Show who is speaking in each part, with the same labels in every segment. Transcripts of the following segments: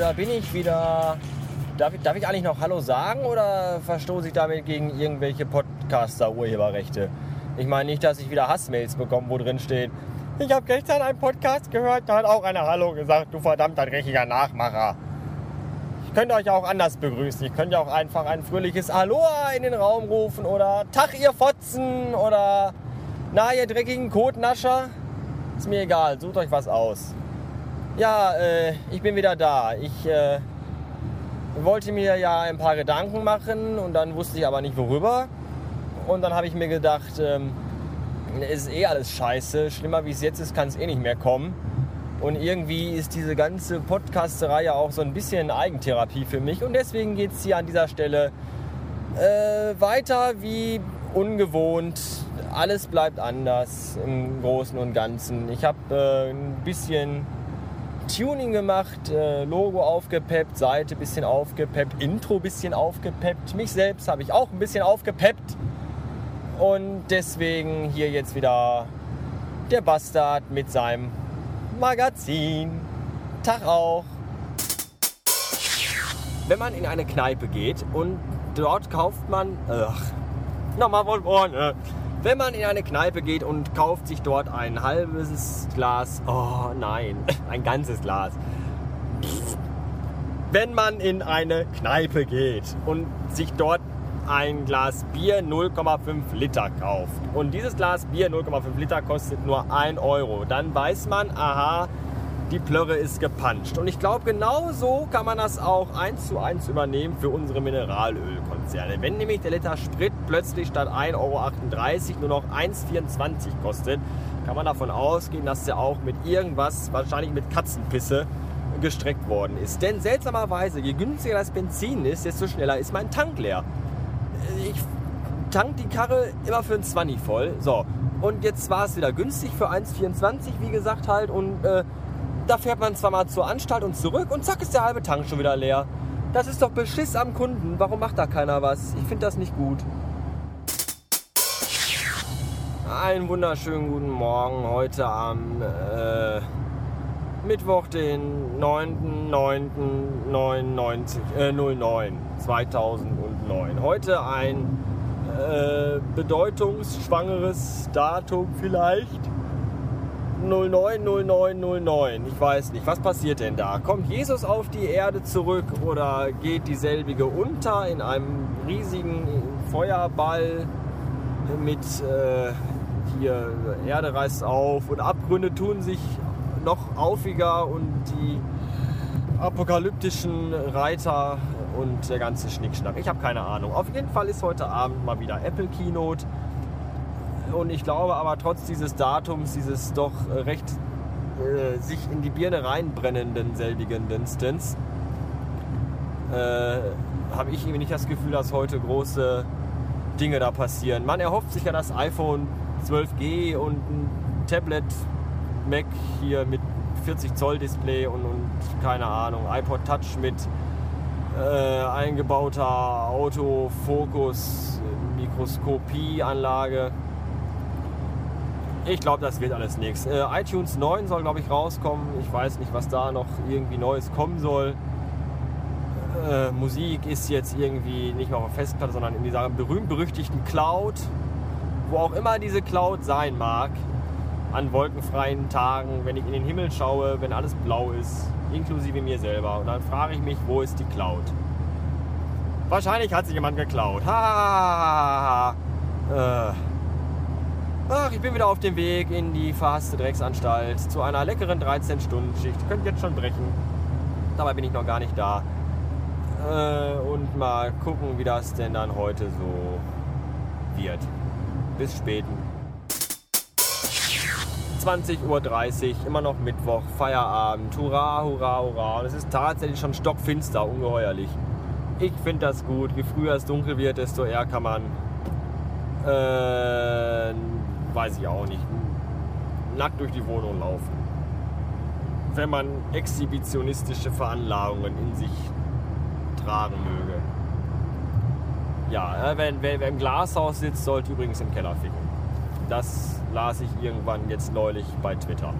Speaker 1: da bin ich wieder. Darf ich, darf ich eigentlich noch Hallo sagen oder verstoße ich damit gegen irgendwelche Podcaster-Urheberrechte? Ich meine nicht, dass ich wieder Hassmails bekomme, wo drin steht, ich habe gestern einen Podcast gehört, da hat auch einer Hallo gesagt, du verdammter dreckiger Nachmacher. Ich könnte euch auch anders begrüßen. Ich könnte auch einfach ein fröhliches Aloha in den Raum rufen oder Tag ihr Fotzen oder na ihr dreckigen Kotnascher. Ist mir egal, sucht euch was aus. Ja, äh, ich bin wieder da. Ich äh, wollte mir ja ein paar Gedanken machen und dann wusste ich aber nicht worüber. Und dann habe ich mir gedacht, ähm, es ist eh alles scheiße. Schlimmer wie es jetzt ist, kann es eh nicht mehr kommen. Und irgendwie ist diese ganze Podcasterei ja auch so ein bisschen Eigentherapie für mich. Und deswegen geht es hier an dieser Stelle äh, weiter wie ungewohnt. Alles bleibt anders im Großen und Ganzen. Ich habe äh, ein bisschen Tuning gemacht, äh, Logo aufgepeppt, Seite bisschen aufgepeppt, Intro bisschen aufgepeppt. Mich selbst habe ich auch ein bisschen aufgepeppt. Und deswegen hier jetzt wieder der Bastard mit seinem Magazin. Tag auch. Wenn man in eine Kneipe geht und dort kauft man. Ach, nochmal von vorne. Wenn man in eine Kneipe geht und kauft sich dort ein halbes Glas. Oh nein, ein ganzes Glas. Wenn man in eine Kneipe geht und sich dort ein Glas Bier 0,5 Liter kauft und dieses Glas Bier 0,5 Liter kostet nur 1 Euro, dann weiß man, aha, die Plörre ist gepanscht. Und ich glaube, genau so kann man das auch eins zu eins übernehmen für unsere Mineralölkonzerne. Wenn nämlich der Liter Sprit plötzlich statt 1,38 Euro nur noch 1,24 kostet, kann man davon ausgehen, dass der auch mit irgendwas, wahrscheinlich mit Katzenpisse, gestreckt worden ist. Denn seltsamerweise, je günstiger das Benzin ist, desto schneller ist mein Tank leer ich tank die Karre immer für ein 20 voll. So, und jetzt war es wieder günstig für 1,24, wie gesagt halt. Und äh, da fährt man zwar mal zur Anstalt und zurück und zack ist der halbe Tank schon wieder leer. Das ist doch Beschiss am Kunden. Warum macht da keiner was? Ich finde das nicht gut. Einen wunderschönen guten Morgen heute am äh, Mittwoch, den 9.9.99, äh, 09, 2009. Heute ein äh, bedeutungsschwangeres Datum vielleicht. 090909. Ich weiß nicht. Was passiert denn da? Kommt Jesus auf die Erde zurück oder geht dieselbige unter in einem riesigen Feuerball mit äh, hier Erde reißt auf und Abgründe tun sich noch aufiger und die apokalyptischen Reiter und der ganze Schnickschnack. Ich habe keine Ahnung. Auf jeden Fall ist heute Abend mal wieder Apple Keynote. Und ich glaube aber trotz dieses Datums, dieses doch recht äh, sich in die Birne reinbrennenden selbigen Dinstens, äh, habe ich irgendwie nicht das Gefühl, dass heute große Dinge da passieren. Man erhofft sich ja das iPhone 12G und ein Tablet Mac hier mit 40 Zoll Display und, und keine Ahnung, iPod Touch mit äh, eingebauter Autofokus, Mikroskopieanlage. Ich glaube, das wird alles nichts. Äh, iTunes 9 soll, glaube ich, rauskommen. Ich weiß nicht, was da noch irgendwie Neues kommen soll. Äh, Musik ist jetzt irgendwie nicht mehr auf der Festplatte, sondern in dieser berühmt-berüchtigten Cloud. Wo auch immer diese Cloud sein mag an wolkenfreien Tagen, wenn ich in den Himmel schaue, wenn alles blau ist, inklusive mir selber. Und dann frage ich mich, wo ist die Cloud? Wahrscheinlich hat sich jemand geklaut. Ha! Äh. Ach, ich bin wieder auf dem Weg in die verhasste Drecksanstalt zu einer leckeren 13-Stunden-Schicht. Könnt jetzt schon brechen. Dabei bin ich noch gar nicht da. Äh, und mal gucken, wie das denn dann heute so wird. Bis späten. 20.30 Uhr, immer noch Mittwoch, Feierabend, hurra, hurra, hurra. Und es ist tatsächlich schon stockfinster, ungeheuerlich. Ich finde das gut. Je früher es dunkel wird, desto eher kann man, äh, weiß ich auch nicht, nackt durch die Wohnung laufen. Wenn man exhibitionistische Veranlagungen in sich tragen möge. Ja, wer, wer, wer im Glashaus sitzt, sollte übrigens im Keller ficken. Das las ich irgendwann jetzt neulich bei Twitter.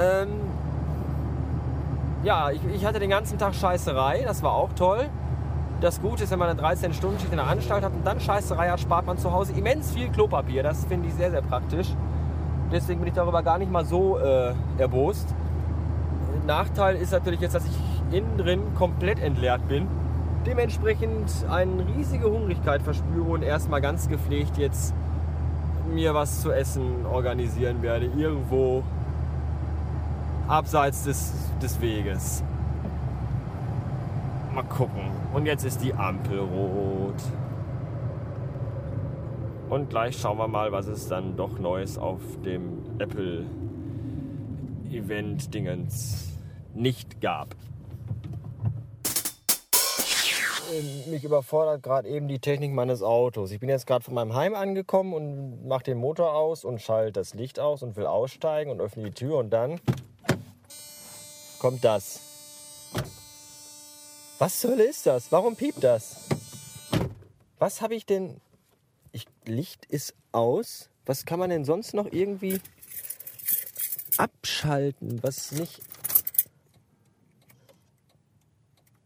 Speaker 1: Ähm, ja, ich, ich hatte den ganzen Tag Scheißerei, das war auch toll. Das Gute ist, wenn man eine 13-Stunden-Schicht in der Anstalt hat und dann Scheißerei hat, spart man zu Hause immens viel Klopapier. Das finde ich sehr, sehr praktisch. Deswegen bin ich darüber gar nicht mal so äh, erbost. Nachteil ist natürlich jetzt, dass ich innen drin komplett entleert bin. Dementsprechend eine riesige Hungrigkeit verspüre und erstmal ganz gepflegt jetzt mir was zu essen organisieren werde. Irgendwo abseits des, des Weges. Mal gucken. Und jetzt ist die Ampel rot. Und gleich schauen wir mal, was es dann doch Neues auf dem Apple Event Dingens nicht gab. Mich überfordert gerade eben die Technik meines Autos. Ich bin jetzt gerade von meinem Heim angekommen und mache den Motor aus und schalte das Licht aus und will aussteigen und öffne die Tür und dann kommt das. Was zur Hölle ist das? Warum piept das? Was habe ich denn? Ich, Licht ist aus. Was kann man denn sonst noch irgendwie abschalten, was nicht.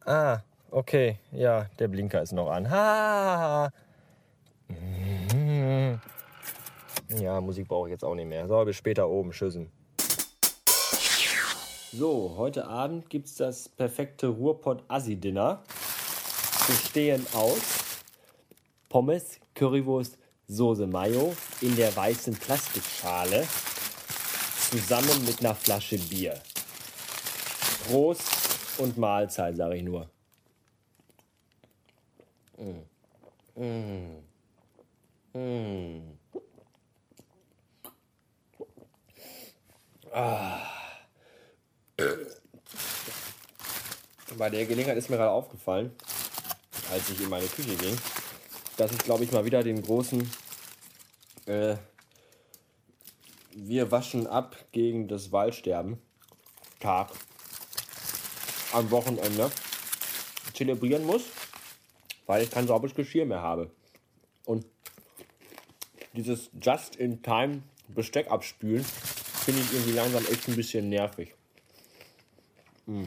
Speaker 1: Ah, okay. Ja, der Blinker ist noch an. Ha! Ja, Musik brauche ich jetzt auch nicht mehr. So, bis später oben. Tschüssen. So, heute Abend gibt es das perfekte Ruhrpott-Assi-Dinner. Bestehen aus Pommes, Currywurst, Soße Mayo in der weißen Plastikschale zusammen mit einer Flasche Bier. Prost und Mahlzeit, sage ich nur. Mm. Mm. Mm. Ah. Bei der Gelegenheit ist mir gerade aufgefallen, als ich in meine Küche ging, dass ich, glaube ich, mal wieder den großen äh, Wir waschen ab gegen das Waldsterben Tag am Wochenende zelebrieren muss, weil ich kein sauberes Geschirr mehr habe. Und dieses Just-in-Time Besteck abspülen finde ich irgendwie langsam echt ein bisschen nervig. Mm.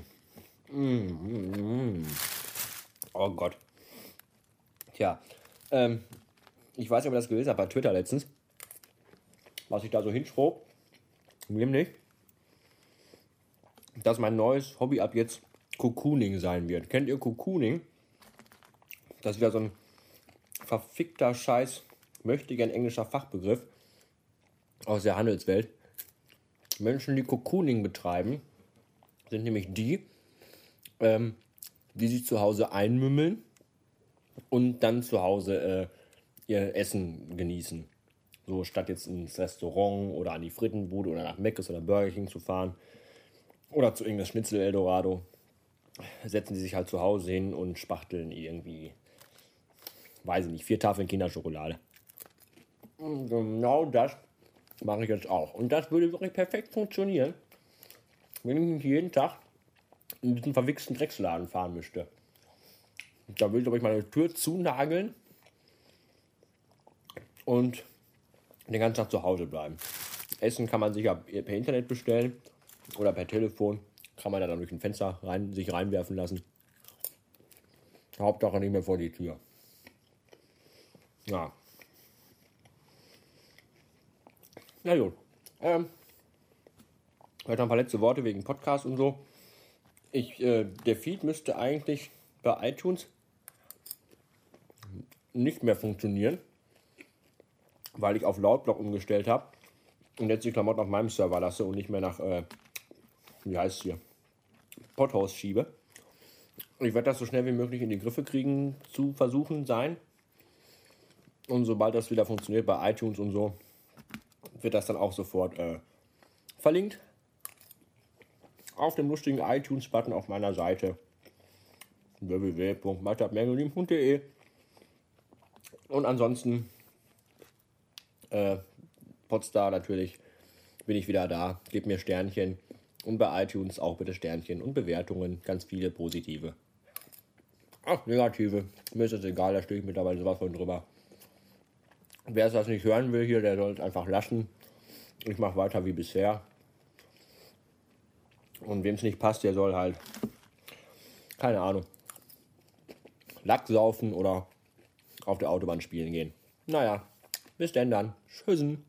Speaker 1: Mm, mm, oh Gott. Tja, ähm, ich weiß nicht, ob ihr das gelesen habt bei Twitter letztens, was ich da so hinschrob. Nämlich, dass mein neues Hobby ab jetzt Cocooning sein wird. Kennt ihr Cocooning? Das ist wieder so ein verfickter Scheiß, möchte gern englischer Fachbegriff aus der Handelswelt. Menschen, die Cocooning betreiben, sind nämlich die, ähm, die sich zu Hause einmümmeln und dann zu Hause äh, ihr Essen genießen. So statt jetzt ins Restaurant oder an die Frittenbude oder nach Mc's oder Burger King zu fahren oder zu irgendeinem Schnitzel Eldorado, setzen sie sich halt zu Hause hin und spachteln irgendwie, weiß ich nicht, vier Tafeln Kinderschokolade. Und genau das mache ich jetzt auch. Und das würde wirklich perfekt funktionieren, wenn ich nicht jeden Tag in diesen verwichsten Drecksladen fahren müsste. Da will ich, glaube ich, meine Tür zunageln und den ganzen Tag zu Hause bleiben. Essen kann man sich ja per Internet bestellen oder per Telefon. Kann man dann durch ein Fenster rein, sich reinwerfen lassen. Hauptsache nicht mehr vor die Tür. Ja. Na gut. Ähm, heute ein paar letzte Worte wegen Podcast und so. Ich, äh, der Feed müsste eigentlich bei iTunes nicht mehr funktionieren, weil ich auf Lautblock umgestellt habe und jetzt die Klamotten auf meinem Server lasse und nicht mehr nach, äh, wie heißt hier, Podhouse schiebe. Ich werde das so schnell wie möglich in die Griffe kriegen zu versuchen sein. Und sobald das wieder funktioniert bei iTunes und so, wird das dann auch sofort äh, verlinkt auf dem lustigen iTunes-Button auf meiner Seite www.matabmergelin.de und ansonsten äh, Podstar natürlich bin ich wieder da. Gebt mir Sternchen und bei iTunes auch bitte Sternchen und Bewertungen, ganz viele positive. Ach, negative. Mir ist das egal, da stehe ich mittlerweile sowas von drüber. Wer es das nicht hören will hier, der soll es einfach lassen. Ich mache weiter wie bisher. Und wem es nicht passt, der soll halt, keine Ahnung, Lack saufen oder auf der Autobahn spielen gehen. Naja, bis denn dann. Tschüssen.